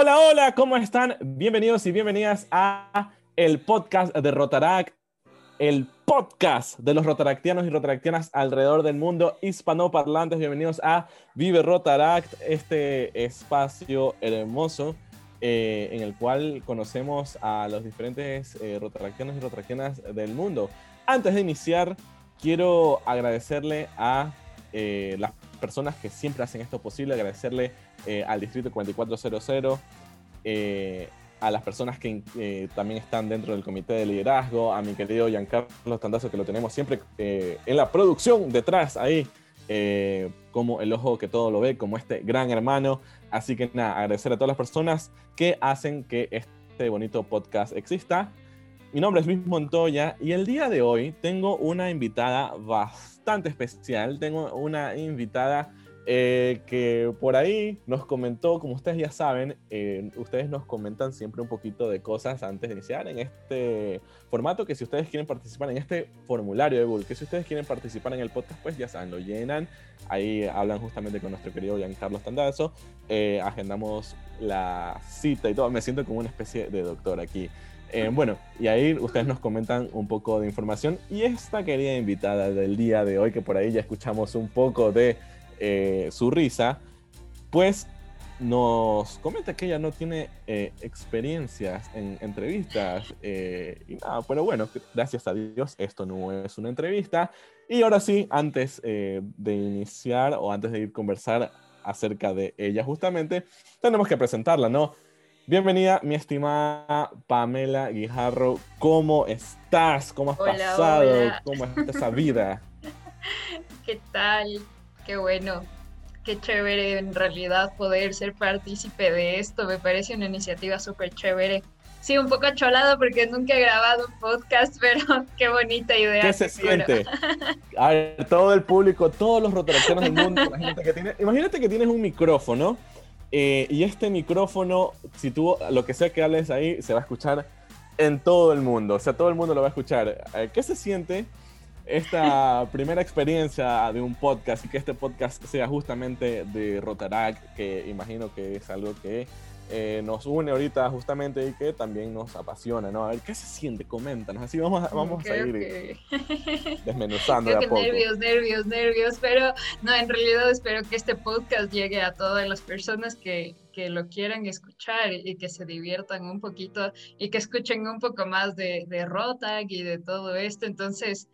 Hola, hola, ¿cómo están? Bienvenidos y bienvenidas a el podcast de Rotaract, el podcast de los rotaractianos y rotaractianas alrededor del mundo, hispanoparlantes. Bienvenidos a Vive Rotaract, este espacio hermoso eh, en el cual conocemos a los diferentes eh, rotaractianos y rotaractianas del mundo. Antes de iniciar, quiero agradecerle a eh, las personas que siempre hacen esto posible, agradecerle eh, al Distrito 4400, eh, a las personas que eh, también están dentro del comité de liderazgo, a mi querido Giancarlo Tandazo, que lo tenemos siempre en la producción detrás ahí, como el ojo que todo lo ve, como este gran hermano. Así que nada, agradecer a todas las personas que hacen que este bonito podcast exista. Mi nombre es Luis Montoya y el día de hoy tengo una invitada bastante especial. Tengo una invitada eh, que por ahí nos comentó, como ustedes ya saben, eh, ustedes nos comentan siempre un poquito de cosas antes de iniciar en este formato, que si ustedes quieren participar en este formulario de Google, que si ustedes quieren participar en el podcast, pues ya saben, lo llenan, ahí hablan justamente con nuestro querido Giancarlo Standazo, eh, agendamos la cita y todo, me siento como una especie de doctor aquí. Bueno, y ahí ustedes nos comentan un poco de información y esta querida invitada del día de hoy, que por ahí ya escuchamos un poco de eh, su risa, pues nos comenta que ella no tiene eh, experiencias en entrevistas eh, y nada, pero bueno, gracias a Dios esto no es una entrevista. Y ahora sí, antes de iniciar o antes de ir a conversar acerca de ella justamente, tenemos que presentarla, ¿no? Bienvenida, mi estimada Pamela Guijarro. ¿Cómo estás? ¿Cómo has pasado? ¿Cómo está esa vida? ¿Qué tal? qué bueno, qué chévere en realidad poder ser partícipe de esto, me parece una iniciativa súper chévere. Sí, un poco cholado porque nunca he grabado un podcast, pero qué bonita idea. ¿Qué se siente? A ver, todo el público, todos los rotaciones del mundo, imagínate que, tiene, imagínate que tienes un micrófono eh, y este micrófono, si tú lo que sea que hables ahí, se va a escuchar en todo el mundo, o sea, todo el mundo lo va a escuchar. Eh, ¿Qué se siente esta primera experiencia de un podcast y que este podcast sea justamente de Rotarac, que imagino que es algo que eh, nos une ahorita justamente y que también nos apasiona, ¿no? A ver, ¿qué se siente? Coméntanos, así vamos a, vamos a ir desmenuzando. Creo que nervios, nervios, nervios, pero no, en realidad espero que este podcast llegue a todas las personas que, que lo quieran escuchar y que se diviertan un poquito y que escuchen un poco más de, de Rotag y de todo esto. Entonces,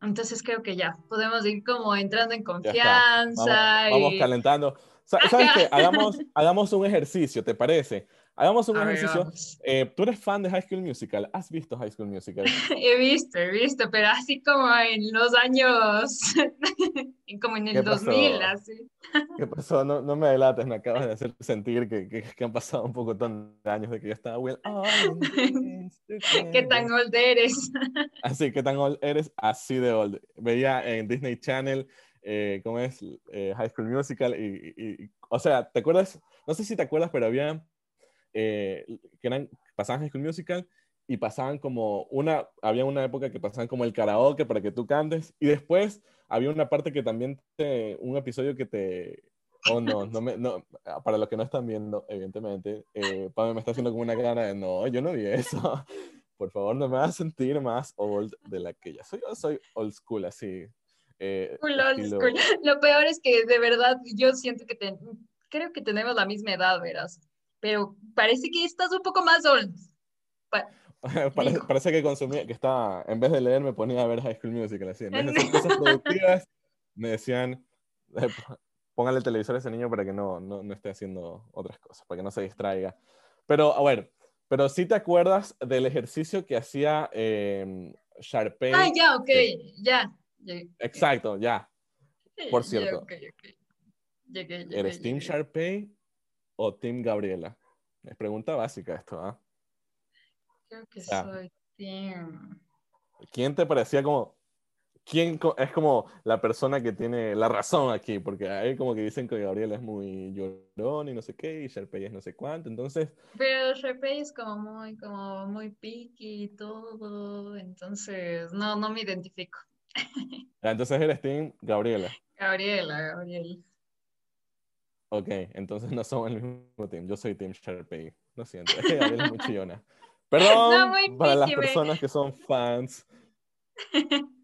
entonces creo que ya podemos ir como entrando en confianza. Vamos, calentando. ¿Sabes qué? Hagamos, hagamos un ejercicio, ¿te parece? Hagamos un ejercicio. Eh, ¿Tú eres fan de High School Musical? ¿Has visto High School Musical? he visto, he visto, pero así como en los años, como en el 2000, así. ¿Qué pasó? No, no me delates, me acabas de hacer sentir que, que, que han pasado un poco de años de que yo estaba Will. ¿Qué tan old eres? así, ¿qué tan old eres? Así de old. Veía en Disney Channel, eh, ¿cómo es? Eh, High School Musical y, y, o sea, ¿te acuerdas? No sé si te acuerdas, pero había eh, que eran, pasaban High School Musical y pasaban como una, había una época que pasaban como el karaoke para que tú cantes y después había una parte que también te, un episodio que te, oh no, no, me, no para los que no están viendo, evidentemente, eh, me está haciendo como una cara de no, yo no vi eso. Por favor, no me vas a sentir más old de la que ya soy. Yo soy old school, así. Eh, school. Lo peor es que de verdad yo siento que creo que tenemos la misma edad, verás pero parece que estás un poco más old. parece, que consumía, que estaba, en vez de leer me ponía a ver High School Musical, así, en vez de hacer cosas productivas, me decían, eh, póngale el televisor a ese niño para que no, no, no, esté haciendo otras cosas, para que no se distraiga. Pero, a ver, pero si te acuerdas del ejercicio que hacía eh, Sharpay. Ah, ya, ok, ya. Exacto, ya. Por cierto. ¿Eres Team Sharpay o Team Gabriela? Es pregunta básica esto, ¿ah? Creo que soy Team. ¿Quién te parecía como, quién es como la persona que tiene la razón aquí? Porque hay como que dicen que Gabriela es muy llorón y no sé qué, y Sharpay es no sé cuánto, entonces... Pero Sharpay es como muy, como muy picky y todo, entonces no, no me identifico. entonces eres Team Gabriela. Gabriela, Gabriela. Ok, entonces no somos el mismo team. Yo soy Team Sharpay. Lo siento, es que es muy chillona. Perdón para las personas que son fans.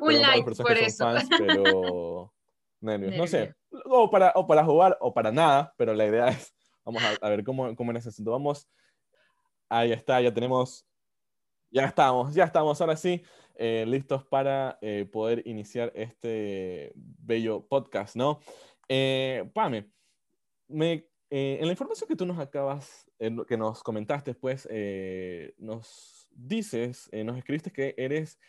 Un like por eso. Fans, pero nervios. No sé, o para, o para jugar o para nada, pero la idea es, vamos a, ver cómo, cómo necesito. Vamos, ahí está, ya tenemos, ya estamos, ya estamos, ahora sí, eh, listos para eh, poder iniciar este bello podcast, ¿no? Eh, Pame, me, en la información que tú nos acabas, que nos comentaste, pues, nos dices, nos escribiste que eres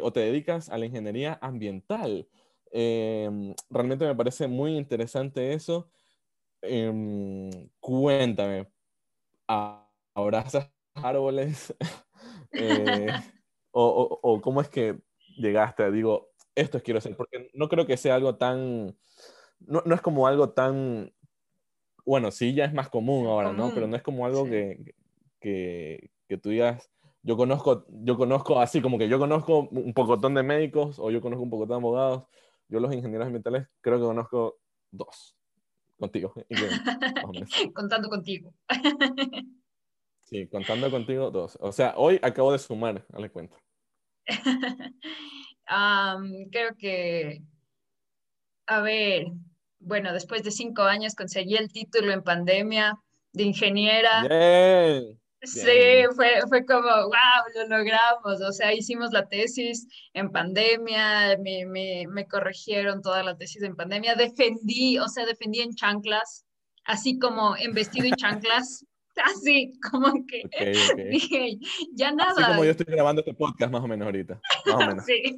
o te dedicas a la ingeniería ambiental. Realmente me parece muy interesante eso. Em, cuéntame, ¿abrazas árboles? Eh, o, cómo es que llegaste? Digo, esto quiero hacer, porque no creo que sea algo tan, no, es como algo tan, bueno, sí, ya es más común ahora, ¿no? Pero no es como algo que, que, que tú digas, yo conozco, yo conozco así como que yo conozco un pocotón de médicos o yo conozco un pocotón de abogados yo los ingenieros ambientales creo que conozco dos. Contigo. Contando contigo. sí, contando contigo dos. O sea, hoy acabo de sumar, le cuento. creo que, a ver, bueno, después de cinco años conseguí el título en pandemia de ingeniera. Sí, fue, fue como, wow, lo logramos. O sea, hicimos la tesis en pandemia, me, me, me, corrigieron toda la tesis en pandemia, defendí, o sea, defendí en chanclas, así como en vestido y chanclas. Así, como que dije, ya nada. Así como yo estoy grabando este podcast más o menos ahorita. Más o menos. sí.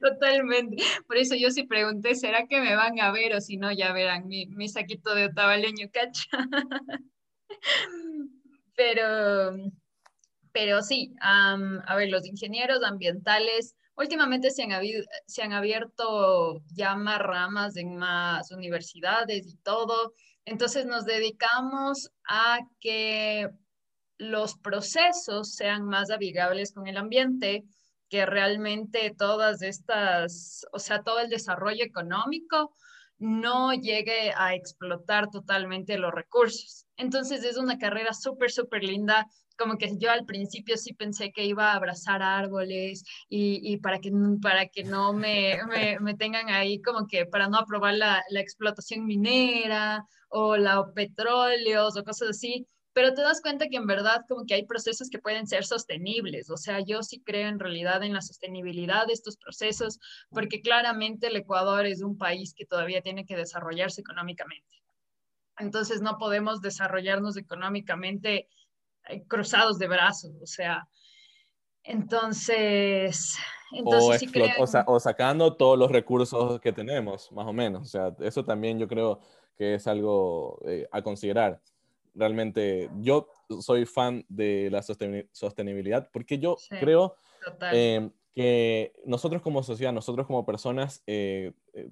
Totalmente. Por eso yo sí pregunté, ¿será que me van a ver o si no, ya verán mi, mi saquito de otavaleño, cacha? Pero, pero sí, a ver, los ingenieros ambientales últimamente se han, se han abierto ya más ramas en más universidades y todo. Entonces nos dedicamos a que los procesos sean más amigables con el ambiente, que realmente todas estas, o sea, todo el desarrollo económico no llegue a explotar totalmente los recursos. Entonces es una carrera súper, súper linda. Como que yo al principio sí pensé que iba a abrazar árboles y, para, que, para que no me, me, tengan ahí como que para no aprobar la, la explotación minera o la petróleos o cosas así pero te das cuenta que en verdad como que hay procesos que pueden ser sostenibles. O sea, yo sí creo en realidad en la sostenibilidad de estos procesos, porque claramente el Ecuador es un país que todavía tiene que desarrollarse económicamente. Entonces no podemos desarrollarnos económicamente cruzados de brazos, o sea, entonces... entonces o, sí o, sacando todos los recursos que tenemos, más o menos. O sea, eso también yo creo que es algo eh, a considerar realmente yo soy fan de la sostenibilidad porque yo creo eh, que nosotros como sociedad, nosotros como personas, eh, eh,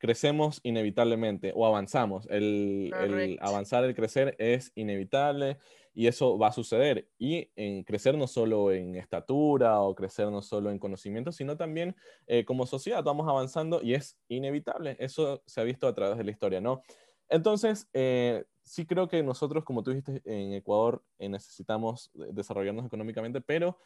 crecemos inevitablemente o avanzamos. El, el, avanzar, el crecer es inevitable y eso va a suceder. Y en crecer no solo en estatura o crecer no solo en conocimiento, sino también como sociedad vamos avanzando y es inevitable. Eso se ha visto a través de la historia, ¿no? Entonces, sí creo que nosotros, como tú dijiste, en Ecuador eh, necesitamos desarrollarnos económicamente, pero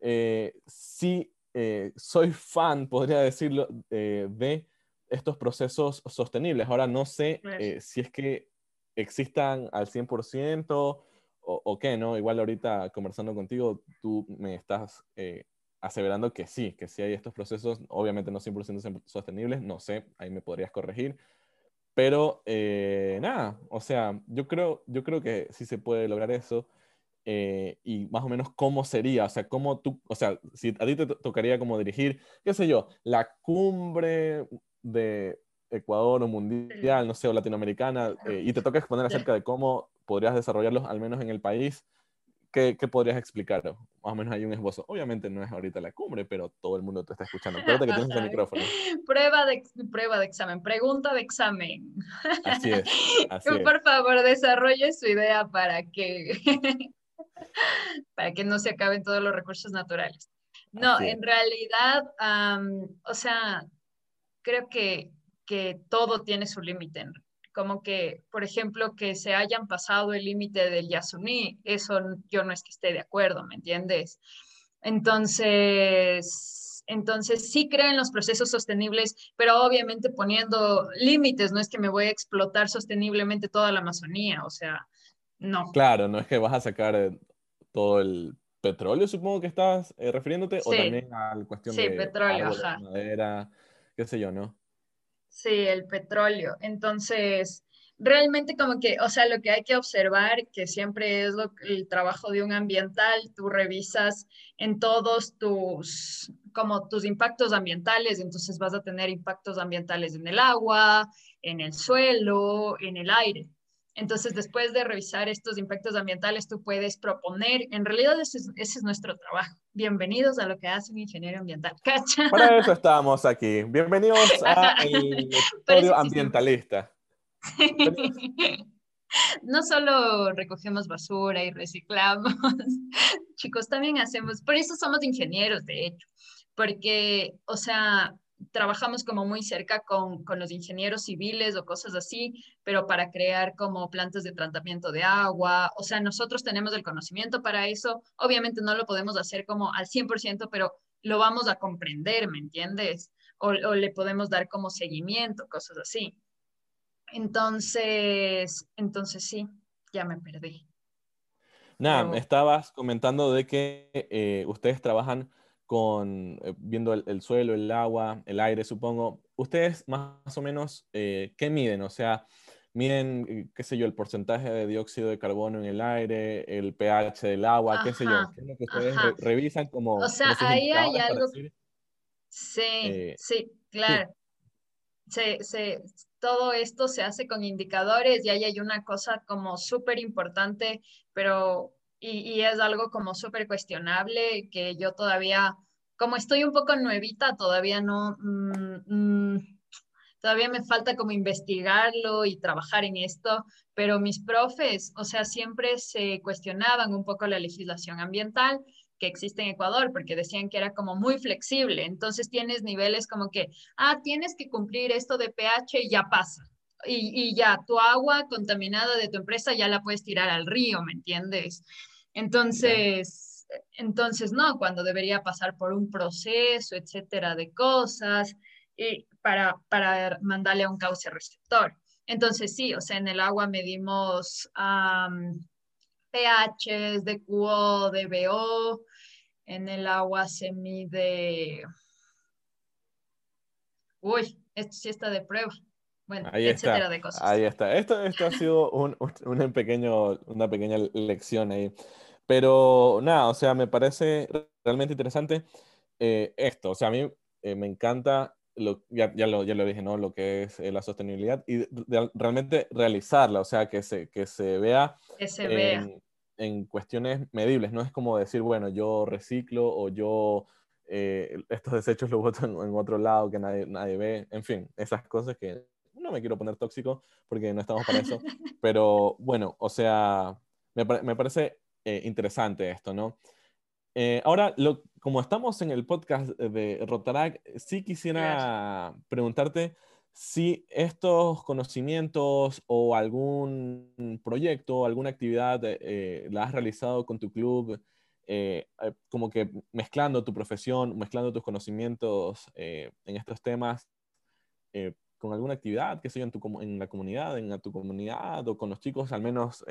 eh, sí eh, soy fan, podría decirlo, de estos procesos sostenibles. Ahora no sé si es que existan al 100% o, o, qué, ¿no? Igual ahorita conversando contigo, tú me estás aseverando que sí, que sí hay estos procesos, obviamente no 100% sostenibles, no sé, ahí me podrías corregir, pero eh, nada, o sea, yo creo, yo creo que sí se puede lograr eso. Eh, y más o menos cómo sería, o sea, cómo tú, o sea, si a ti te tocaría como dirigir, qué sé yo, la cumbre de Ecuador o mundial, no sé, o latinoamericana, eh, y te toca exponer acerca de cómo podrías desarrollarlos al menos en el país, ¿qué, podrías explicar? Más o menos hay un esbozo. Obviamente no es ahorita la cumbre, pero todo el mundo te está escuchando. Espérate que tienes el micrófono. Prueba de, prueba de examen, pregunta de examen. Así es. Por favor, desarrolle su idea para que, para que no se acaben todos los recursos naturales. No, en realidad, o sea, creo que, que todo tiene su límite. como que, por ejemplo, que se hayan pasado el límite del Yasuní, eso yo no es que esté de acuerdo, ¿me entiendes? Entonces, entonces sí creo en los procesos sostenibles, pero obviamente poniendo límites, no es que me voy a explotar sosteniblemente toda la Amazonía, o sea, no. Claro, no es que vas a sacar eh, todo el petróleo, supongo que estás eh, refiriéndote, o también a la cuestión sí, de petróleo, madera, qué sé yo, ¿no? Sí, el petróleo. Entonces, realmente como que, o sea, lo que hay que observar, que siempre es lo, el trabajo de un ambiental, tú revisas en todos tus, como tus impactos ambientales, entonces vas a tener impactos ambientales en el agua, en el suelo, en el aire. Entonces, después de revisar estos impactos ambientales, tú puedes proponer, en realidad ese es, nuestro trabajo. Bienvenidos a lo que hace un ingeniero ambiental. ¿Cacha? Para eso estamos aquí. Bienvenidos a el estudio ambientalista. No solo recogemos basura y reciclamos, chicos, también hacemos, por eso somos ingenieros, de hecho, porque, o sea, trabajamos como muy cerca con, con, los ingenieros civiles o cosas así, pero para crear como plantas de tratamiento de agua. O sea, nosotros tenemos el conocimiento para eso. Obviamente no lo podemos hacer como al 100%, pero lo vamos a comprender, ¿me entiendes? O, o le podemos dar como seguimiento, cosas así. Entonces, entonces sí, ya me perdí. Nada, estabas comentando de que eh, ustedes trabajan con, eh, viendo el, suelo, el agua, el aire, supongo. ¿Ustedes más o menos eh, qué miden? O sea, miden, eh, qué sé yo, el porcentaje de dióxido de carbono en el aire, el pH del agua, qué sé yo. ¿Qué es lo que ustedes revisan como... O sea, ahí hay algo... Sí, sí, claro. todo esto se hace con indicadores y ahí hay una cosa como súper importante, pero y, es algo como súper cuestionable que yo todavía, como estoy un poco nuevita, todavía no, mm, mm, todavía me falta como investigarlo y trabajar en esto, pero mis profes, o sea, siempre se cuestionaban un poco la legislación ambiental que existe en Ecuador, porque decían que era como muy flexible. Entonces tienes niveles como que, ah, tienes que cumplir esto de pH y ya pasa. Y, ya, tu agua contaminada de tu empresa ya la puedes tirar al río, ¿me entiendes? Entonces, entonces no, cuando debería pasar por un proceso, etcétera, de cosas, y para, para mandarle a un cauce receptor. Entonces, sí, o sea, en el agua medimos um, pHs, DQO, DBO, en el agua se mide... Uy, esto sí está de prueba. Bueno, etcétera de cosas. Ahí está. Esto, esto ha sido un, un, pequeño, una pequeña lección ahí. Pero nada, o sea, me parece realmente interesante eh, esto. O sea, a mí eh, me encanta, lo, ya, ya, lo, ya lo dije, ¿no? Lo que es eh, la sostenibilidad y realmente realizarla, o sea, que se, que se vea. Que se vea. En, cuestiones medibles, no es como decir, bueno, yo reciclo o yo estos desechos los boto en, otro lado que nadie, nadie ve, en fin, esas cosas que no me quiero poner tóxico porque no estamos para eso, pero bueno, o sea, me, me parece eh, interesante esto, ¿no? Eh, ahora, lo, como estamos en el podcast de Rotarac, sí quisiera preguntarte si estos conocimientos o algún proyecto, alguna actividad eh, la has realizado con tu club, como que mezclando tu profesión, mezclando tus conocimientos en estos temas, con alguna actividad, qué sé yo, en, tu, en la comunidad, en tu comunidad o con los chicos, al menos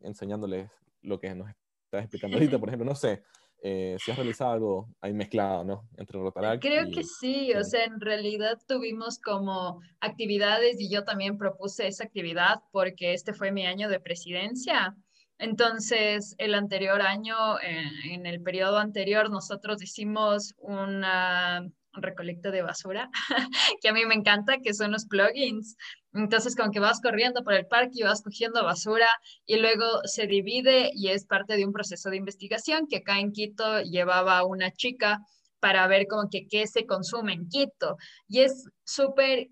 enseñándoles lo que nos estás explicando ahorita, por ejemplo, no sé, eh, si has realizado algo ahí mezclado, ¿no? Entre Rotaract Creo que sí, o sea, en realidad tuvimos como actividades y yo también propuse esa actividad porque este fue mi año de presidencia. Entonces, el anterior año, en el periodo anterior, nosotros hicimos una recolecta de basura, que a mí me encanta, que son los plugins. Entonces, como que vas corriendo por el parque y vas cogiendo basura y luego se divide y es parte de un proceso de investigación que acá en Quito llevaba una chica para ver como que qué se consume en Quito. Y es súper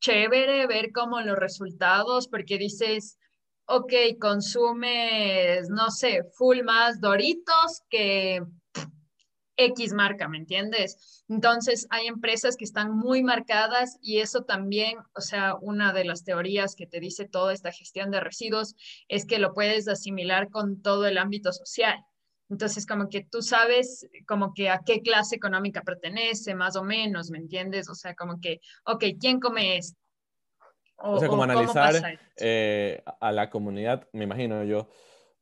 chévere ver como los resultados, porque dices, ok, consumes, no sé, full más Doritos que X marca, ¿me entiendes? Entonces, hay empresas que están muy marcadas y eso también, o sea, una de las teorías que te dice toda esta gestión de residuos es que lo puedes asimilar con todo el ámbito social. Entonces, como que tú sabes como que a qué clase económica pertenece, más o menos, ¿me entiendes? O sea, como que, ok, ¿quién come esto? O, sea, como analizar eh, a la comunidad, me imagino yo,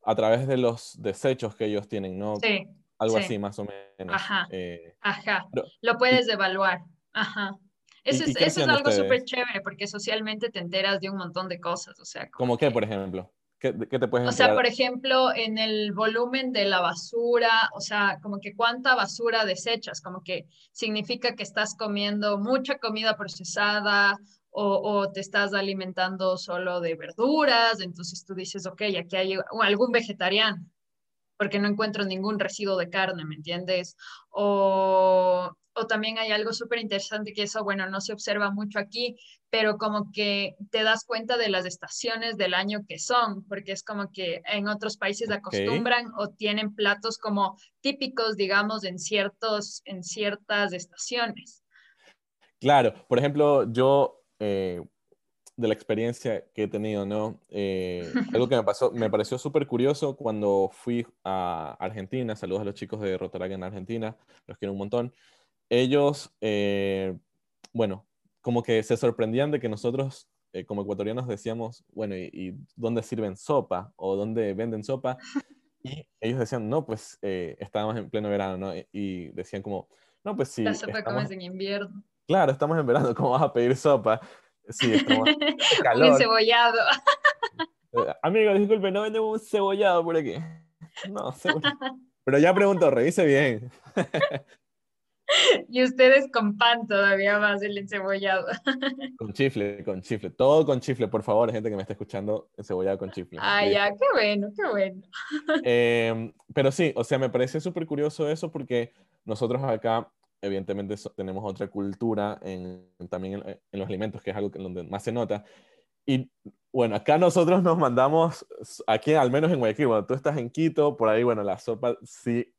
a través de los desechos que ellos tienen, ¿no? Sí. Algo así, más o menos. Ajá. Eh, ajá. Lo puedes evaluar. Ajá. Eso, es, eso es, algo súper chévere porque socialmente te enteras de un montón de cosas. O sea, como, qué, por ejemplo? ¿Qué, qué te puedes O sea, por ejemplo, en el volumen de la basura, o sea, como que cuánta basura desechas, como que significa que estás comiendo mucha comida procesada o, o, te estás alimentando solo de verduras, entonces tú dices, ok, aquí hay algún vegetariano, porque no encuentro ningún residuo de carne, ¿me entiendes? O, o también hay algo súper interesante que eso, bueno, no se observa mucho aquí, pero como que te das cuenta de las estaciones del año que son, porque es como que en otros países acostumbran o tienen platos como típicos, digamos, en, ciertos, en ciertas estaciones. Claro, por ejemplo, yo eh, de la experiencia que he tenido, ¿no? Eh, algo que me pasó, me pareció súper curioso cuando fui a Argentina, saludos a los chicos de Rotaract en Argentina, los quiero un montón. Ellos, eh, bueno, como que se sorprendían de que nosotros como ecuatorianos decíamos, bueno, ¿y, dónde sirven sopa? ¿O dónde venden sopa? Y ellos decían, no, pues estábamos en pleno verano, ¿no? Y decían como, no, pues sí. La sopa comes en invierno. Claro, estamos en verano, ¿cómo vas a pedir sopa? Sí, estamos calor. Un cebollado. Eh, amigo, disculpe, no vendemos un cebollado por aquí. No, cebollado. Pero ya pregunto, revise bien. Y ustedes con pan todavía más el encebollado. Con chifle, con chifle. Todo con chifle, por favor, gente que me está escuchando, encebollado con chifle. Ah, ya, qué bueno, qué bueno. Em, pero sí, o sea, me parece súper curioso eso porque nosotros acá evidentemente tenemos otra cultura en, también en, los alimentos, que es algo que donde más se nota. Y bueno, acá nosotros nos mandamos, aquí al menos en Guayaquil, bueno, tú estás en Quito, por ahí, bueno, la sopa sí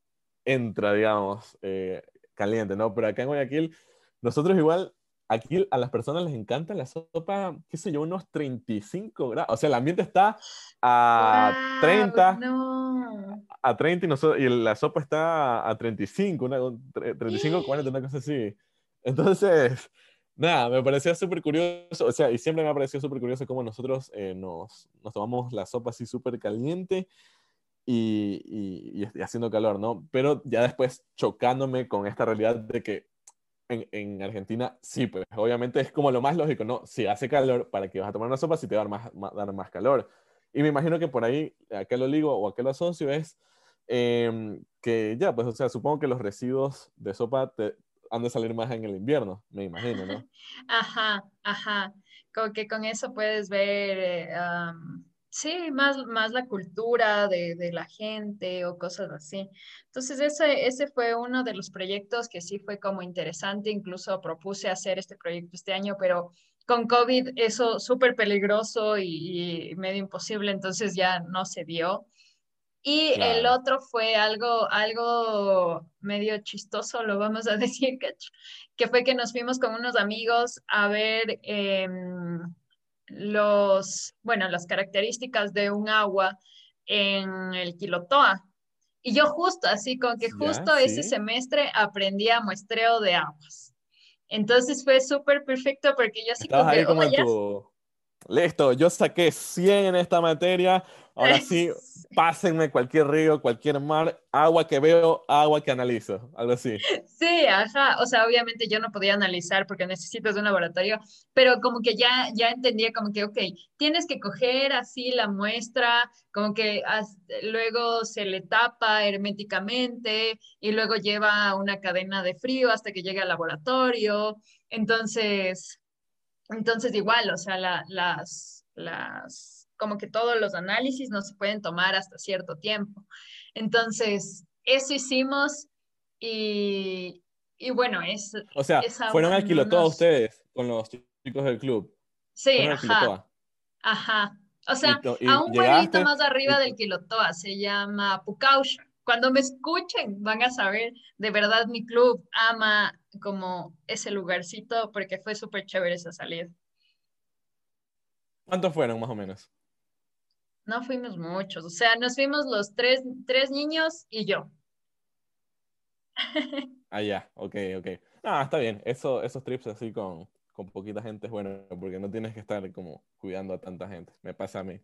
entra, digamos, eh, caliente, ¿no? Pero acá en Guayaquil, nosotros igual, aquí a las personas les encanta la sopa, qué sé yo, unos 35 grados. O sea, el ambiente está a 30. No. A 30 y, nosotros, y la sopa está a 35, una, 35, 40, una cosa así. Entonces, nada, me parecía súper curioso, o sea, y siempre me ha parecido súper curioso cómo nosotros eh, nos, nos, tomamos la sopa así súper caliente y, y, y, haciendo calor, ¿no? Pero ya después chocándome con esta realidad de que en, en, Argentina, sí, pues obviamente es como lo más lógico, ¿no? Si hace calor, ¿para que vas a tomar una sopa si te va a dar más, dar más calor? Y me imagino que por ahí, a qué lo ligo o a qué lo asocio es em, que ya, pues, o sea, supongo que los residuos de sopa te, han de salir más en el invierno, me imagino, ¿no? Ajá, ajá. Como que con eso puedes ver, eh, sí, más, más la cultura de, de, la gente o cosas así. Entonces, ese, ese fue uno de los proyectos que sí fue como interesante. Incluso propuse hacer este proyecto este año, pero con COVID eso súper peligroso y, medio imposible, entonces ya no se dio. Y el otro fue algo, algo medio chistoso, lo vamos a decir, que fue que nos fuimos con unos amigos a ver em, los, bueno, las características de un agua en el Quilotoa. Y yo justo, así como que justo ese semestre aprendí a muestreo de aguas. Entonces fue súper perfecto porque yo así como, ahí como tu... Listo, yo saqué 100 en esta materia, ahora sí, pásenme cualquier río, cualquier mar, agua que veo, agua que analizo, algo así. Sí, ajá, o sea, obviamente yo no podía analizar porque necesitas un laboratorio, pero como que ya, ya entendía como que, ok, tienes que coger así la muestra, como que luego se le tapa herméticamente y luego lleva una cadena de frío hasta que llegue al laboratorio, entonces, entonces igual, o sea, las, las como que todos los análisis no se pueden tomar hasta cierto tiempo. Entonces, eso hicimos y, y bueno, es... O sea, fueron al Quilotoa ustedes con los chicos del club. Sí, ajá. Ajá. O sea, a un pueblito más arriba del Quilotoa, se llama Pucaucha. cuando me escuchen van a saber, de verdad mi club ama como ese lugarcito porque fue súper chévere esa salida. ¿Cuántos fueron más o menos? No fuimos muchos, o sea, nos fuimos los tres, tres niños y yo. ah, ya, ok, ok. Ah, está bien. Eso, esos trips así con, con poquita gente es bueno, porque no tienes que estar como cuidando a tanta gente. Me pasa a mí.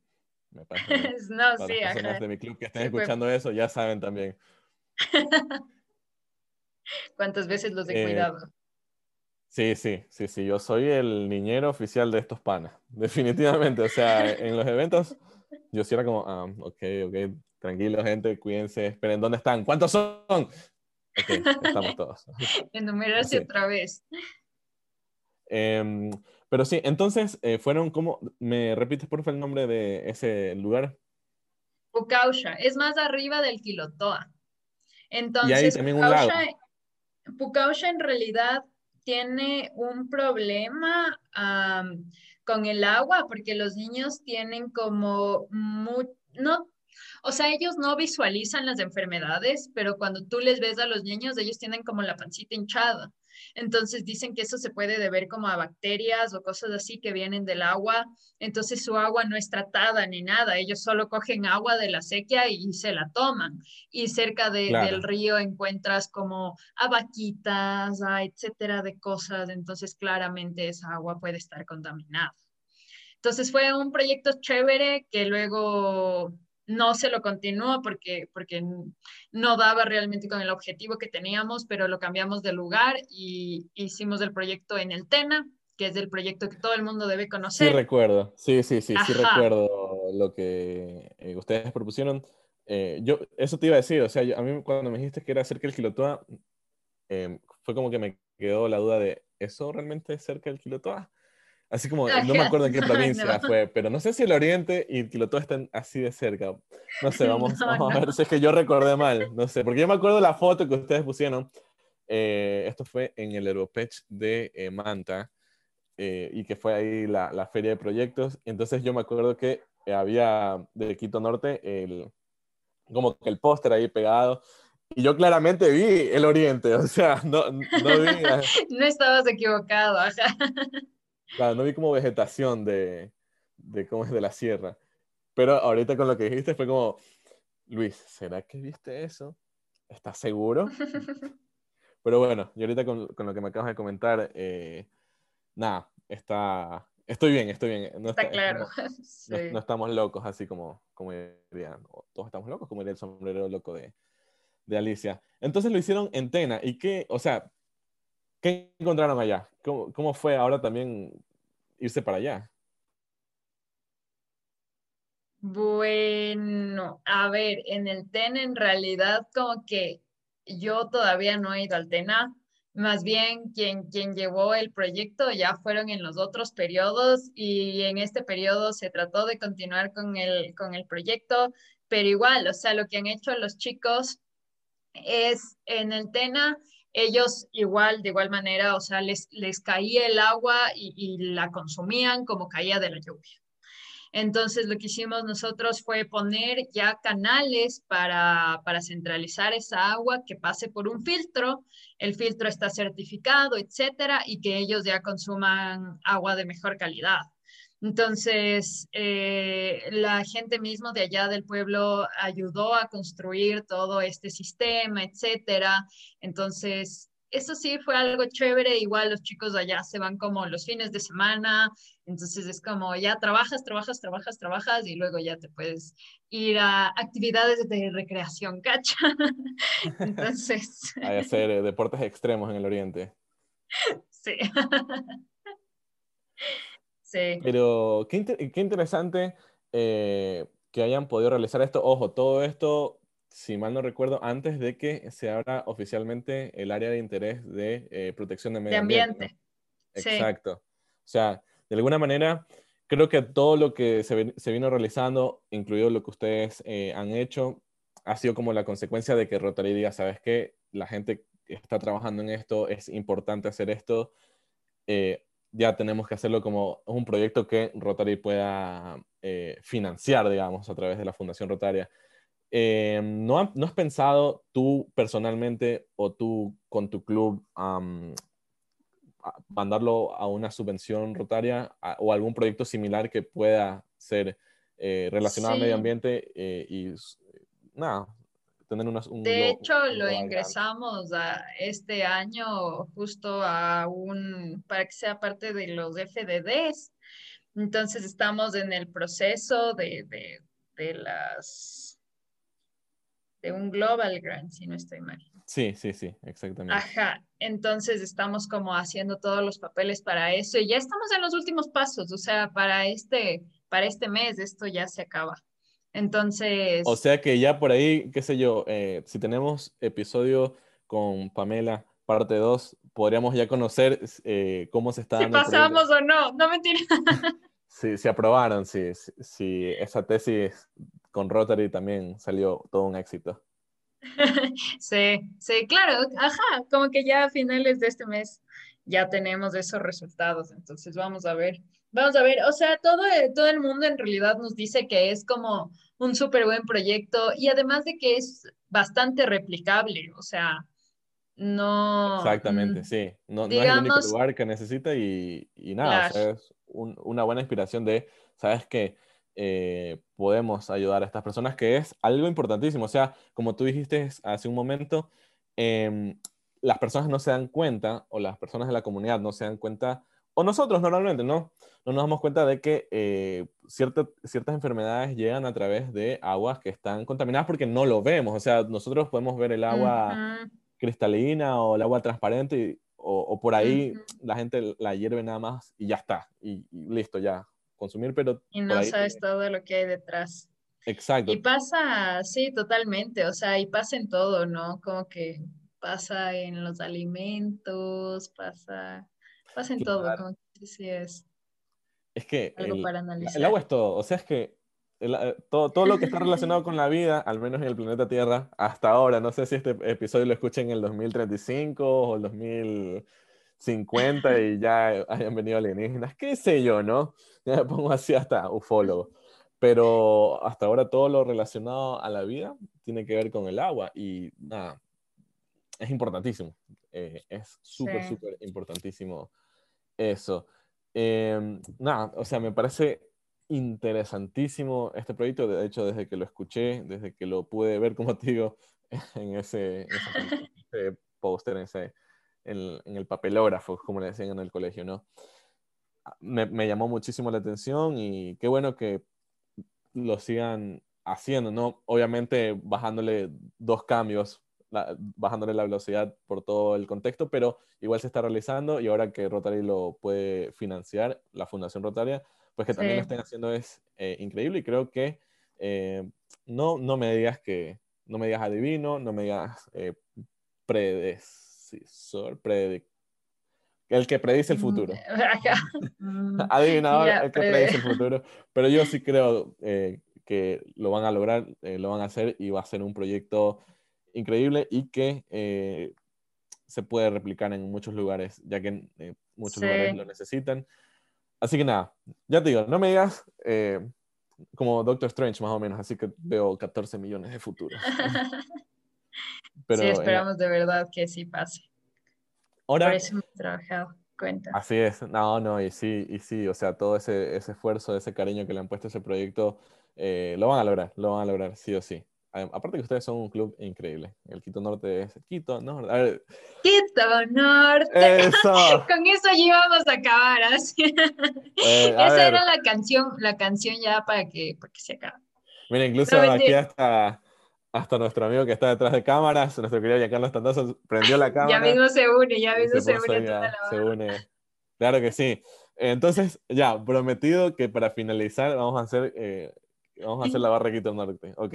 Me pasa a mí. no, sí, las personas de mi club que estén escuchando eso ya saben también. ¿Cuántas veces los he eh, cuidado? Sí, sí, sí, sí. Yo soy el niñero oficial de estos panas. Definitivamente. O sea, en los eventos, yo sí era como, ah, ok, ok, tranquilo, gente, cuídense, esperen, ¿dónde están? ¿Cuántos son? Ok, estamos todos. Enumerarse otra vez. Em, pero sí, entonces eh, fueron como, ¿me repites por favor el nombre de ese lugar? Pucausha, es más arriba del Quilotoa. Entonces, lago. Pucausha en realidad tiene un problema con el agua porque los niños tienen como, no o sea, ellos no visualizan las enfermedades, pero cuando tú les ves a los niños, ellos tienen como la pancita hinchada. Entonces dicen que eso se puede deber como a bacterias o cosas así que vienen del agua. Entonces su agua no es tratada ni nada. Ellos solo cogen agua de la sequía y se la toman. Y cerca del río encuentras como a vaquitas, etcétera de cosas. Entonces claramente esa agua puede estar contaminada. Entonces fue un proyecto chévere que luego no se lo continuó porque, porque no daba realmente con el objetivo que teníamos, pero lo cambiamos de lugar y hicimos el proyecto en el TENA, que es el proyecto que todo el mundo debe conocer. Sí, recuerdo. Sí, sí, sí, sí recuerdo lo que eh, ustedes propusieron. Eh, yo, eso te iba a decir, o sea, a mí cuando me dijiste que era cerca del Quilotoa, em, fue como que me quedó la duda de, ¿eso realmente es cerca del Quilotoa? Así como, no me acuerdo en qué provincia fue, pero no sé si el Oriente y el están así de cerca. No sé, vamos, a ver si es que yo recordé mal. No sé, porque yo me acuerdo la foto que ustedes pusieron. Eh, esto fue en el Europech de eh, Manta eh, y que fue ahí la, la, feria de proyectos. Entonces yo me acuerdo que había de Quito Norte el, como que el póster ahí pegado. Y yo claramente vi el Oriente, o sea, no, no vi. no estabas equivocado, ajá. Claro, no vi como vegetación de, de cómo es de la sierra. Pero ahorita con lo que dijiste fue como, Luis, ¿será que viste eso? ¿Estás seguro? Pero bueno, y ahorita con, con lo que me acabas de comentar, eh, nada, está, estoy bien, estoy bien. No está, claro. no, estamos locos, así como, como dirían, todos estamos locos, como diría el sombrero loco de, de Alicia. Entonces lo hicieron en Tena. ¿Y qué, o sea, ¿Qué encontraron allá? ¿Cómo, ¿Cómo, fue ahora también irse para allá? Bueno, a ver, en el TEN en realidad como que yo todavía no he ido al TENA, más bien quien, quien llevó el proyecto ya fueron en los otros periodos y en este periodo se trató de continuar con el, con el proyecto, pero igual, o sea, lo que han hecho los chicos es en el TENA ellos igual, de igual manera, o sea, les, les caía el agua y, la consumían como caía de la lluvia. Entonces, lo que hicimos nosotros fue poner ya canales para, para, centralizar esa agua que pase por un filtro. El filtro está certificado, etcétera, y que ellos ya consuman agua de mejor calidad. Entonces, eh, la gente mismo de allá del pueblo ayudó a construir todo este sistema, etcétera. Entonces, eso sí fue algo chévere. Igual los chicos de allá se van como los fines de semana. Entonces es como ya trabajas, trabajas, trabajas, trabajas y luego ya te puedes ir a actividades de recreación, ¿cacha? Entonces. Hay hacer eh, deportes extremos en el oriente. Sí. Pero qué, interesante eh, que hayan podido realizar esto. Ojo, todo esto, si mal no recuerdo, antes de que se abra oficialmente el área de interés de eh, protección de medio ambiente. Exacto. O sea, de alguna manera, creo que todo lo que se, vino realizando, incluido lo que ustedes eh, han hecho, ha sido como la consecuencia de que Rotary diga, ¿sabes qué? La gente está trabajando en esto, es importante hacer esto ya tenemos que hacerlo como un proyecto que Rotary pueda eh, financiar, digamos, a través de la Fundación Rotaria. eh, ¿no, ¿no has pensado tú personalmente o tú con tu club mandarlo a una subvención rotaria o algún proyecto similar que pueda ser eh, relacionado al medio ambiente eh, y nada, tener un... De hecho, lo ingresamos a este año justo a un, para que sea parte de los FDDs. Entonces estamos en el proceso de, de, de las de un Global Grant, si no estoy mal. Sí, sí, sí, exactamente. Ajá, entonces estamos como haciendo todos los papeles para eso y ya estamos en los últimos pasos, o sea, para este, para este mes esto ya se acaba. Entonces... O sea que ya por ahí, qué sé yo, eh, si tenemos episodio con Pamela, parte 2, podríamos ya conocer eh, cómo se está Si pasamos o no, no mentira. sí, se aprobaron, sí, sí, esa tesis con Rotary también salió todo un éxito. sí, sí, claro, ajá, como que ya a finales de este mes ya tenemos esos resultados, entonces vamos a ver, vamos a ver, o sea, todo, todo el mundo en realidad nos dice que es como un súper buen proyecto y además de que es bastante replicable, o sea, no... Exactamente, mm, sí, no, es el único lugar que necesita y, nada, es una buena inspiración de, ¿sabes qué? Eh, podemos ayudar a estas personas, que es algo importantísimo. O sea, como tú dijiste hace un momento, em, las personas no se dan cuenta, o las personas de la comunidad no se dan cuenta, o nosotros normalmente, ¿no? No nos damos cuenta de que eh, ciertas enfermedades llegan a través de aguas que están contaminadas porque no lo vemos. O sea, nosotros podemos ver el agua cristalina o el agua transparente o, por ahí la gente la hierve nada más y ya está. y listo, ya consumir, pero... Y no sabes todo lo que hay detrás. Exacto. Y pasa, sí, totalmente, o sea, y pasa en todo, ¿no? Como que pasa en los alimentos, pasa, pasa en todo, como que sí es. Es que el, el, agua es todo, o sea, es que eh, todo, todo, lo que está relacionado con la vida, al menos en el planeta Tierra, hasta ahora, no sé si este episodio lo escuchen en el 2035 o el 2000 50 y ya hayan venido alienígenas, qué sé yo, ¿no? Ya me pongo así hasta ufólogo. Pero hasta ahora todo lo relacionado a la vida tiene que ver con el agua y nada, es importantísimo. Eh, es súper, súper importantísimo eso. Em, nada, o sea, me parece interesantísimo este proyecto. De hecho, desde que lo escuché, desde que lo pude ver, como te digo, en ese, en ese póster, en ese en, el papelógrafo, como le decían en el colegio, ¿no? Ah, me, llamó muchísimo la atención y qué bueno que lo sigan haciendo, ¿no? Obviamente bajándole dos cambios, bajándole la velocidad por todo el contexto, pero igual se está realizando y ahora que Rotary lo puede financiar, la Fundación Rotaria, pues que también lo estén haciendo es eh, increíble y creo que eh, no, no me digas que, no me digas adivino, no me digas eh, predes el que predice el mm, futuro. Adivinador, el que predice el futuro. Pero yo sí creo eh, que lo van a lograr, eh, lo van a hacer y va a ser un proyecto increíble y que eh, se puede replicar en muchos lugares, ya que muchos lugares lo necesitan. Así que nada, ya te digo, no me digas como Doctor Strange más o menos, así que veo 14 millones de futuros. Pero, sí, esperamos de verdad que sí pase. Ahora, Por eso hemos trabajado. Cuenta. Así es, no, no, y sí, y sí, o sea, todo ese, ese esfuerzo, ese cariño que le han puesto a ese proyecto, eh, lo van a lograr, lo van a lograr, sí o sí. Aparte que ustedes son un club increíble. El Quito Norte es Quito Norte. A ver. Quito Norte. Eso. Con eso ya íbamos a acabar así. Eh, Esa era la canción, la canción ya para que, para que se acabe. Mira, incluso aquí hasta hasta nuestro amigo que está detrás de cámaras, nuestro querido Giancarlo Tandazo, prendió la cámara. Ya mismo se une, ya mismo se, une. se une. Claro que sí. Entonces, ya, prometido que para finalizar vamos a hacer, eh, vamos a hacer la barra Quito Norte, ¿ok?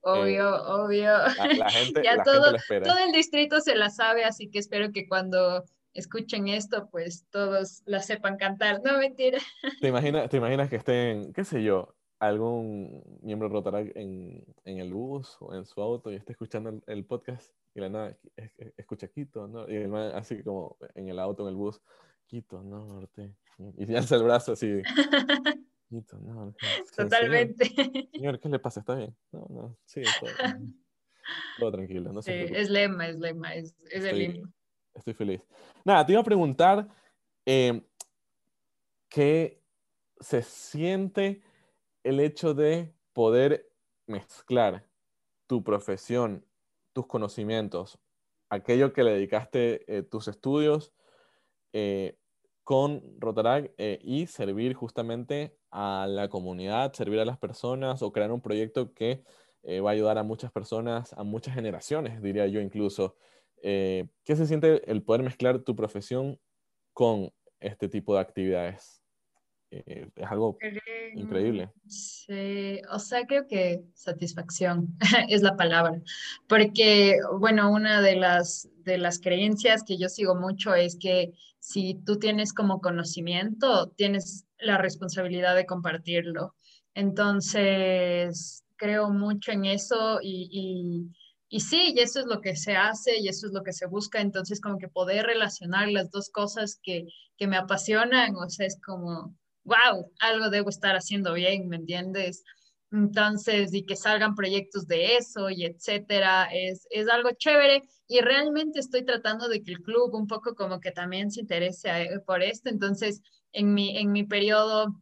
Obvio, eh, obvio. La, gente, ya todo, espera. todo el distrito se la sabe, así que espero que cuando escuchen esto, pues todos la sepan cantar. No, mentira. ¿Te imaginas, te imaginas que estén, qué sé yo, algún miembro Rotarac en, en, el bus o en su auto y está escuchando el, podcast y la nada escucha Quito, ¿no? Y el man así como en el auto, en el bus, Quito, norte. Y alza el brazo así. Totalmente. Señor, ¿qué le pasa? ¿Está bien? No, no, sí, todo, tranquilo. No sí, es lema, es lema, es, es el. Estoy feliz. Nada, te iba a preguntar eh, qué se siente el hecho de poder mezclar tu profesión, tus conocimientos, aquello que le dedicaste eh, tus estudios eh, con Rotarac y servir justamente a la comunidad, servir a las personas o crear un proyecto que va a ayudar a muchas personas, a muchas generaciones, diría yo incluso. ¿Qué se siente el poder mezclar tu profesión con este tipo de actividades? Eh, es algo increíble. Sí, o sea, creo que satisfacción es la palabra, porque, bueno, una de las, de las creencias que yo sigo mucho es que si tú tienes como conocimiento, tienes la responsabilidad de compartirlo. Entonces, creo mucho en eso y, y y sí, y eso es lo que se hace y eso es lo que se busca. Entonces, como que poder relacionar las dos cosas que, que me apasionan, o sea, es como, wow, algo debo estar haciendo bien, ¿me entiendes? Entonces, y que salgan proyectos de eso y etcétera, es, es algo chévere y realmente estoy tratando de que el club un poco como que también se interese eh, por esto. Entonces, en mi, en mi periodo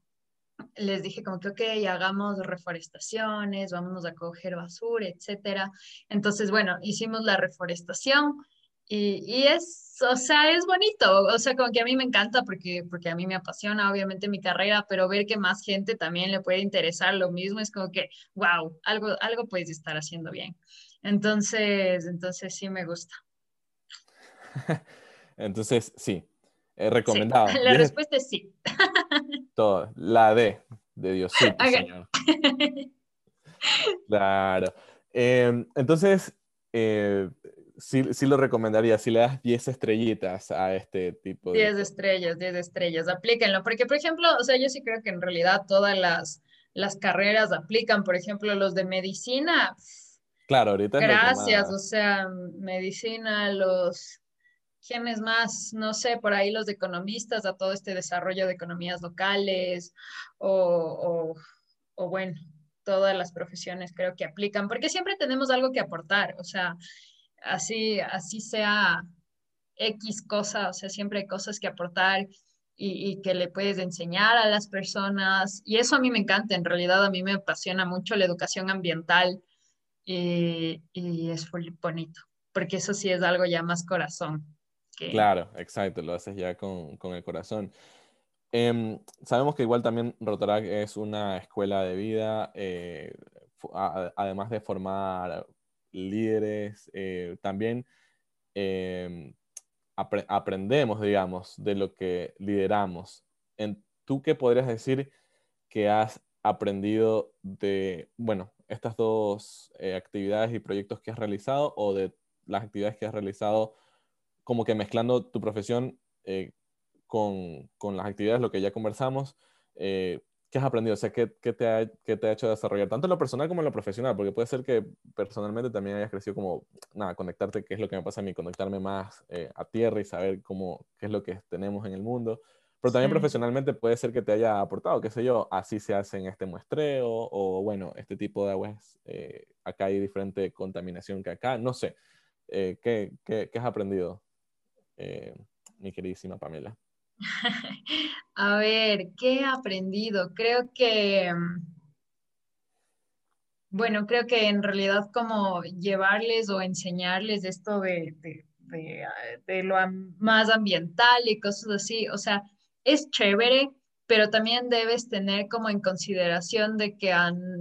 les dije como que, ok, hagamos reforestaciones, vámonos a coger basura, etcétera. Entonces, bueno, hicimos la reforestación y, es, o sea, es bonito, o sea, como que a mí me encanta porque, porque a mí me apasiona obviamente mi carrera, pero ver que más gente también le puede interesar lo mismo es como que, wow, algo, algo puedes estar haciendo bien. Entonces, entonces sí me gusta. entonces, sí, es recomendado. La respuesta es sí. Todo, la D de Dios, señor. Claro. Em, entonces, eh, sí, lo recomendaría, si le das 10 estrellitas a este tipo de... 10 estrellas, 10 estrellas, aplíquenlo, porque por ejemplo, o sea, yo sí creo que en realidad todas las, las carreras aplican, por ejemplo, los de medicina. Claro, ahorita. Gracias, o sea, medicina, los... ¿Quiénes más? No sé, por ahí los economistas a todo este desarrollo de economías locales o, o, o bueno, todas las profesiones creo que aplican, porque siempre tenemos algo que aportar, o sea, así, así sea X cosa, o sea, siempre hay cosas que aportar y, que le puedes enseñar a las personas. Y eso a mí me encanta, en realidad a mí me apasiona mucho la educación ambiental y, es muy bonito, porque eso sí es algo ya más corazón. Claro, exacto, lo haces ya con, el corazón. Em, sabemos que igual también Rotarac es una escuela de vida, eh, además de formar líderes, eh, también em, aprendemos, digamos, de lo que lideramos. En, ¿Tú qué podrías decir que has aprendido de, bueno, estas dos eh, actividades y proyectos que has realizado o de las actividades que has realizado como que mezclando tu profesión eh, con, con, las actividades, lo que ya conversamos? ¿Qué has aprendido? O sea, ¿qué, te ha, te ha hecho desarrollar tanto en lo personal como en lo profesional? Porque puede ser que personalmente también hayas crecido como, nada, conectarte, qué es lo que me pasa a mí, conectarme más eh, a tierra y saber cómo, qué es lo que tenemos en el mundo. Pero también profesionalmente puede ser que te haya aportado, qué sé yo, así se hace en este muestreo, o bueno, este tipo de aguas, eh, acá hay diferente contaminación que acá, no sé. Eh, ¿qué, qué, qué, has aprendido, mi queridísima Pamela? A ver, ¿qué he aprendido? Creo que, mm, bueno, creo que en realidad como llevarles o enseñarles esto de, de, lo más ambiental y cosas así, o sea, es chévere, pero también debes tener como en consideración de que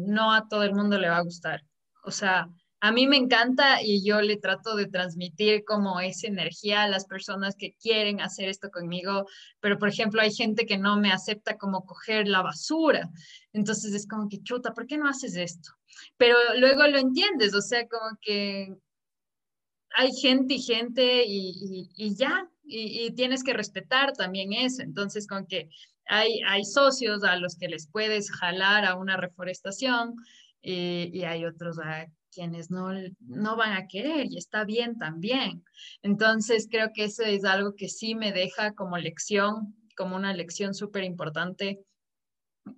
no a todo el mundo le va a gustar. O sea, a mí me encanta y yo le trato de transmitir como esa energía a las personas que quieren hacer esto conmigo, pero por ejemplo hay gente que no me acepta como coger la basura, entonces es como que chuta, ¿por qué no haces esto? Pero luego lo entiendes, o sea, como que hay gente y gente y, ya, y, tienes que respetar también eso, entonces como que hay, hay socios a los que les puedes jalar a una reforestación. Y, y, hay otros a quienes no, no van a querer y está bien también. Entonces, creo que eso es algo que sí me deja como lección, como una lección súper importante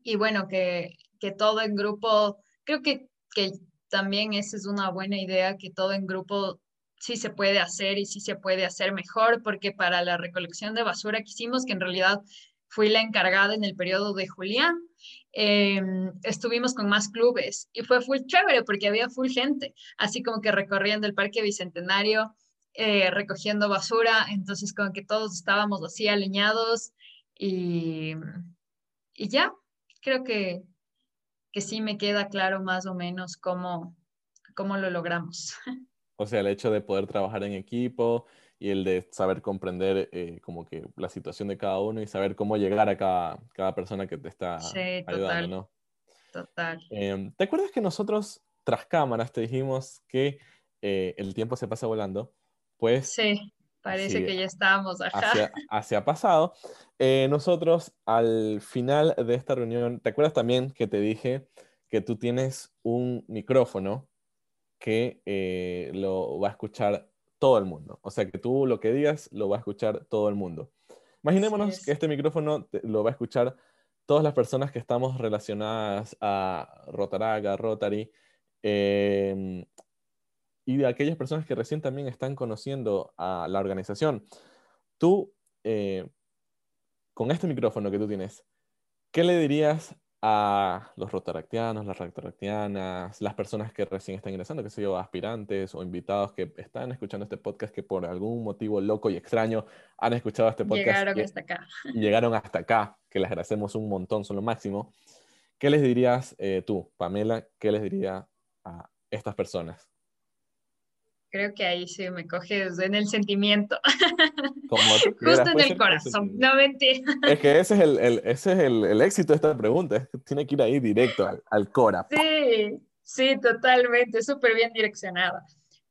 y bueno, que, que todo en grupo, creo que, que también esa es una buena idea, que todo en grupo sí se puede hacer y sí se puede hacer mejor, porque para la recolección de basura quisimos que en realidad fui la encargada en el periodo de Julián. Em, estuvimos con más clubes y fue full chévere porque había full gente, así como que recorriendo el Parque Bicentenario, eh, recogiendo basura, entonces como que todos estábamos así alineados y, y ya, creo que, que sí me queda claro más o menos cómo, cómo lo logramos. O sea, el hecho de poder trabajar en equipo y el de saber comprender eh, como que la situación de cada uno y saber cómo llegar a cada, cada persona que te está ayudando, ¿no? Total. Em, ¿Te acuerdas que nosotros, tras cámaras, te dijimos que eh, el tiempo se pasa volando? Pues... Sí, parece que ya estábamos Hacia, hacia pasado. Eh, nosotros, al final de esta reunión, ¿te acuerdas también que te dije que tú tienes un micrófono que eh, lo va a escuchar todo el mundo. O sea, que tú lo que digas lo va a escuchar todo el mundo. Imaginémonos que este micrófono lo va a escuchar todas las personas que estamos relacionadas a Rotaraga, Rotary, em, y de aquellas personas que recién también están conociendo a la organización. Tú, eh, con este micrófono que tú tienes, ¿qué le dirías a los rotaractianos, las rotaractianas, las personas que recién están ingresando, que sé yo, aspirantes o invitados que están escuchando este podcast que por algún motivo loco y extraño han escuchado este podcast. Llegaron hasta acá. Llegaron hasta acá, que les agradecemos un montón, son lo máximo. ¿Qué les dirías eh, tú, Pamela? ¿Qué les diría a estas personas? Creo que ahí sí me coges en el sentimiento. Justo en el corazón, no mentira. Es que ese es el, el ese es el, el, éxito de esta pregunta, es que tiene que ir ahí directo al, al cora. Sí, sí, totalmente, súper bien direccionada.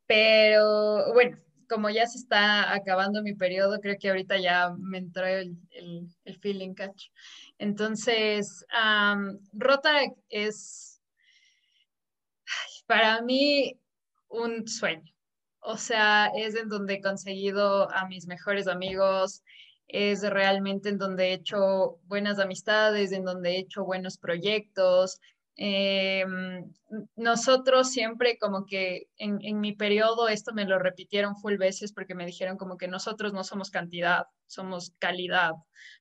Pero bueno, como ya se está acabando mi periodo, creo que ahorita ya me entró el, el, el feeling catch. Entonces, um, Rota es para mí un sueño. O sea, es en donde he conseguido a mis mejores amigos, es realmente en donde he hecho buenas amistades, en donde he hecho buenos proyectos. Em, nosotros siempre como que en, en, mi periodo esto me lo repitieron full veces porque me dijeron como que nosotros no somos cantidad, somos calidad,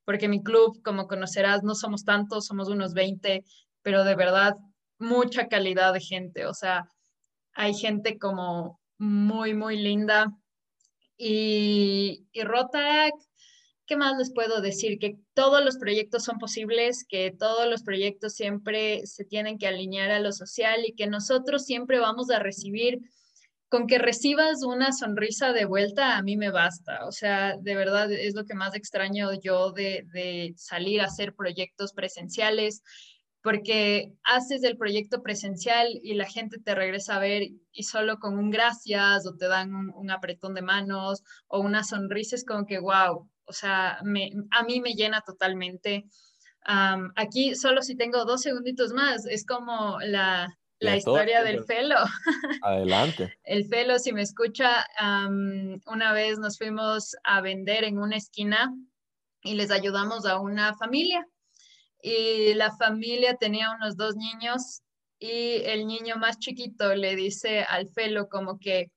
porque mi club, como conocerás, no somos tantos, somos unos 20, pero de verdad mucha calidad de gente, o sea, hay gente como muy, muy linda. Y, y Rotarac, ¿qué más les puedo decir? Que todos los proyectos son posibles, que todos los proyectos siempre se tienen que alinear a lo social y que nosotros siempre vamos a recibir, con que recibas una sonrisa de vuelta, a mí me basta. O sea, de verdad es lo que más extraño yo de, de salir a hacer proyectos presenciales porque haces el proyecto presencial y la gente te regresa a ver y solo con un gracias o te dan un, apretón de manos o una sonrisa es como que, wow, o sea, me, a mí me llena totalmente. aquí solo si tengo dos segunditos más, es como la, la historia del Felo. Adelante. El Felo, si me escucha, una vez nos fuimos a vender en una esquina y les ayudamos a una familia y la familia tenía unos dos niños y el niño más chiquito le dice al Felo como que,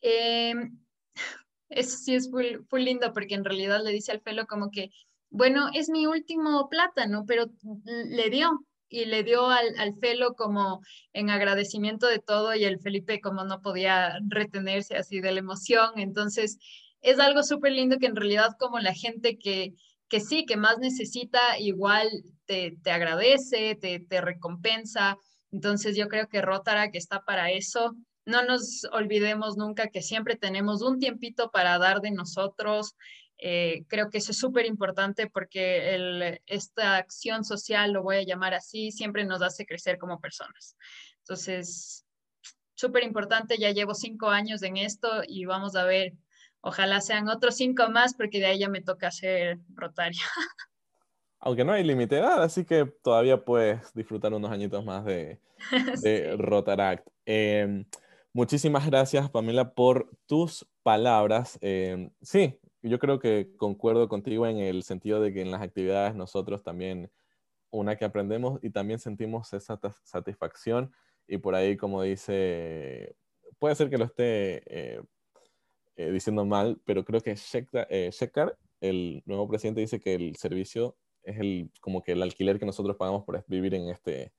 em, eso sí es muy, lindo porque en realidad le dice al Felo como que, bueno, es mi último plátano, pero le dio y le dio al, al Felo como en agradecimiento de todo y el Felipe como no podía retenerse así de la emoción. Entonces, es algo súper lindo que en realidad como la gente que, que sí, que más necesita, igual te, te agradece, te, te, recompensa. Entonces yo creo que Rotarac está para eso. No nos olvidemos nunca que siempre tenemos un tiempito para dar de nosotros. Eh, creo que eso es súper importante porque esta acción social, lo voy a llamar así, siempre nos hace crecer como personas. Entonces, súper importante, ya llevo cinco años en esto y vamos a ver Ojalá sean otros cinco más porque de ahí ya me toca ser rotaria. Aunque no hay límite de edad, así que todavía puedes disfrutar unos añitos más de, de Rotaract. Em, muchísimas gracias, Pamela, por tus palabras. Em, sí, yo creo que concuerdo contigo en el sentido de que en las actividades nosotros también una que aprendemos y también sentimos esa satisfacción y por ahí, como dice, puede ser que lo esté eh, eh, diciendo mal, pero creo que Shekar, el nuevo presidente, dice que el servicio es el, como que el alquiler que nosotros pagamos por vivir en este,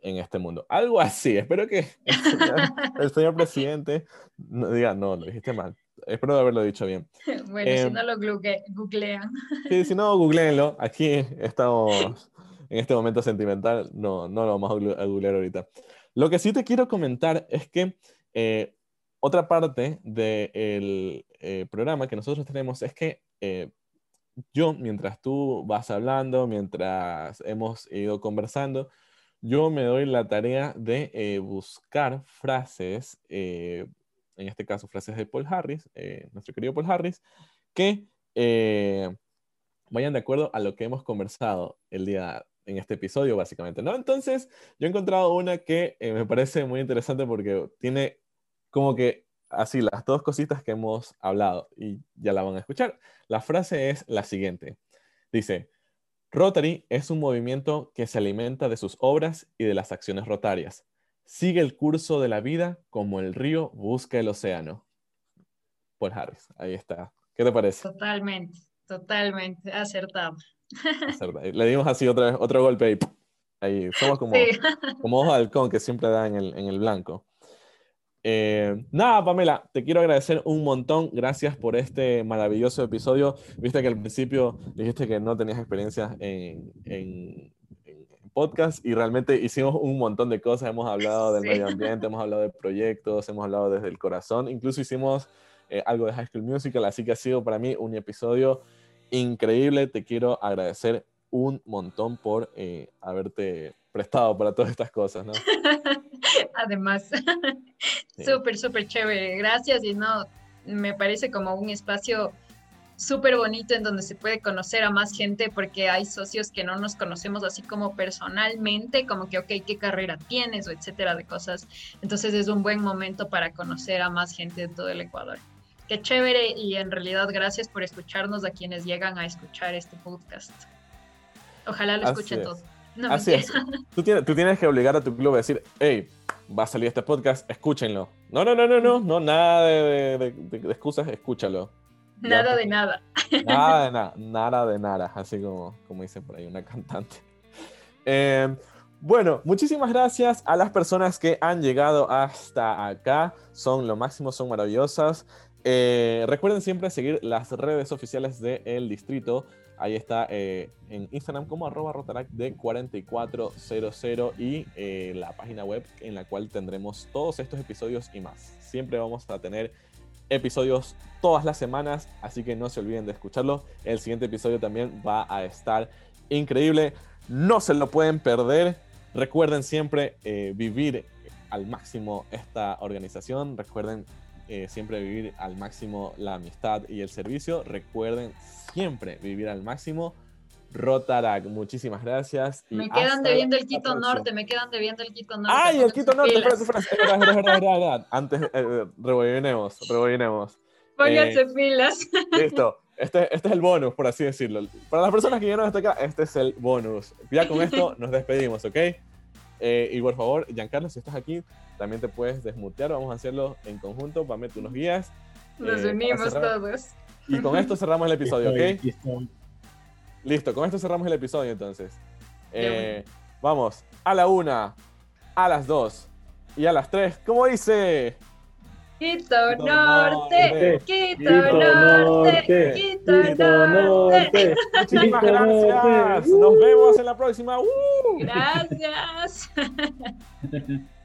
en este mundo. Algo así. Espero que el señor, presidente no diga, no, lo dijiste mal. Espero haberlo dicho bien. Bueno, si em, no lo googlean. Sí, si no, googleenlo. Aquí estamos en este momento sentimental. No, no lo vamos a googlear ahorita. Lo que sí te quiero comentar es que eh, otra parte del eh, programa que nosotros tenemos es que eh, yo, mientras tú vas hablando, mientras hemos ido conversando, yo me doy la tarea de eh, buscar frases, eh, en este caso frases de Paul Harris, eh, nuestro querido Paul Harris, que vayan de acuerdo a lo que hemos conversado el día en este episodio, básicamente, ¿no? Entonces, yo he encontrado una que me parece muy interesante porque tiene como que así las dos cositas que hemos hablado y ya la van a escuchar. La frase es la siguiente. Dice, Rotary es un movimiento que se alimenta de sus obras y de las acciones rotarias. Sigue el curso de la vida como el río busca el océano. Paul Harris, ahí está. ¿Qué te parece? Totalmente, totalmente, acertado. Le dimos así otra, otro golpe ahí. ahí. Somos como, como ojo de halcón que siempre da en el, en el blanco. Eh, nada, Pamela, te quiero agradecer un montón. Gracias por este maravilloso episodio. Viste que al principio dijiste que no tenías experiencia en, en, podcast y realmente hicimos un montón de cosas. Hemos hablado del medio ambiente, hemos hablado de proyectos, hemos hablado desde el corazón. Incluso hicimos eh, algo de High School Musical, así que ha sido para mí un episodio increíble. Te quiero agradecer un montón por eh, haberte prestado para todas estas cosas, ¿no? Además, súper, súper chévere. Gracias y no, me parece como un espacio súper bonito en donde se puede conocer a más gente porque hay socios que no nos conocemos así como personalmente, como que, ok, ¿qué carrera tienes? o etcétera de cosas. Entonces es un buen momento para conocer a más gente de todo el Ecuador. Qué chévere y en realidad gracias por escucharnos a quienes llegan a escuchar este podcast. Ojalá lo escuchen todos. Así es. Tú tienes, tú tienes que obligar a tu club a decir, hey, va a salir este podcast, escúchenlo. No, no, no, no, no, no nada de, excusas, escúchalo. Nada de nada. Nada de nada, nada de nada, así como, como dice por ahí una cantante. Em, bueno, muchísimas gracias a las personas que han llegado hasta acá. Son lo máximo, son maravillosas. Eh, recuerden siempre seguir las redes oficiales del distrito. Ahí está eh, en Instagram como arroba rotarac de 4400 y eh, la página web en la cual tendremos todos estos episodios y más. Siempre vamos a tener episodios todas las semanas, así que no se olviden de escucharlo. El siguiente episodio también va a estar increíble. No se lo pueden perder. Recuerden siempre eh, vivir al máximo esta organización. Recuerden siempre vivir al máximo la amistad y el servicio. Recuerden siempre vivir al máximo. Rotarac, muchísimas gracias. me quedan debiendo el Quito Norte, me quedan debiendo el Quito Norte. ¡Ay, el Quito Norte! Espérate, espérate, es verdad, es verdad, es verdad. Antes, eh, rebobinemos, rebobinemos. Pónganse pilas. Listo. Este, este es el bonus, por así decirlo. Para las personas que ya no están acá, este es el bonus. Ya con esto nos despedimos, ¿ok? Eh, y por favor, Giancarlo, si estás aquí, también te puedes desmutear. Vamos a hacerlo en conjunto. Pame, tú unos guías. Nos eh, unimos todos. Y con esto cerramos el episodio, ¿ok? Listo, con esto cerramos el episodio entonces. Eh, vamos, a la una, a las dos y a las tres. ¿Cómo dice? Quito Norte, Quito Norte, Quito Norte. Muchísimas gracias. Nos vemos en la próxima. ¡Uh! Gracias.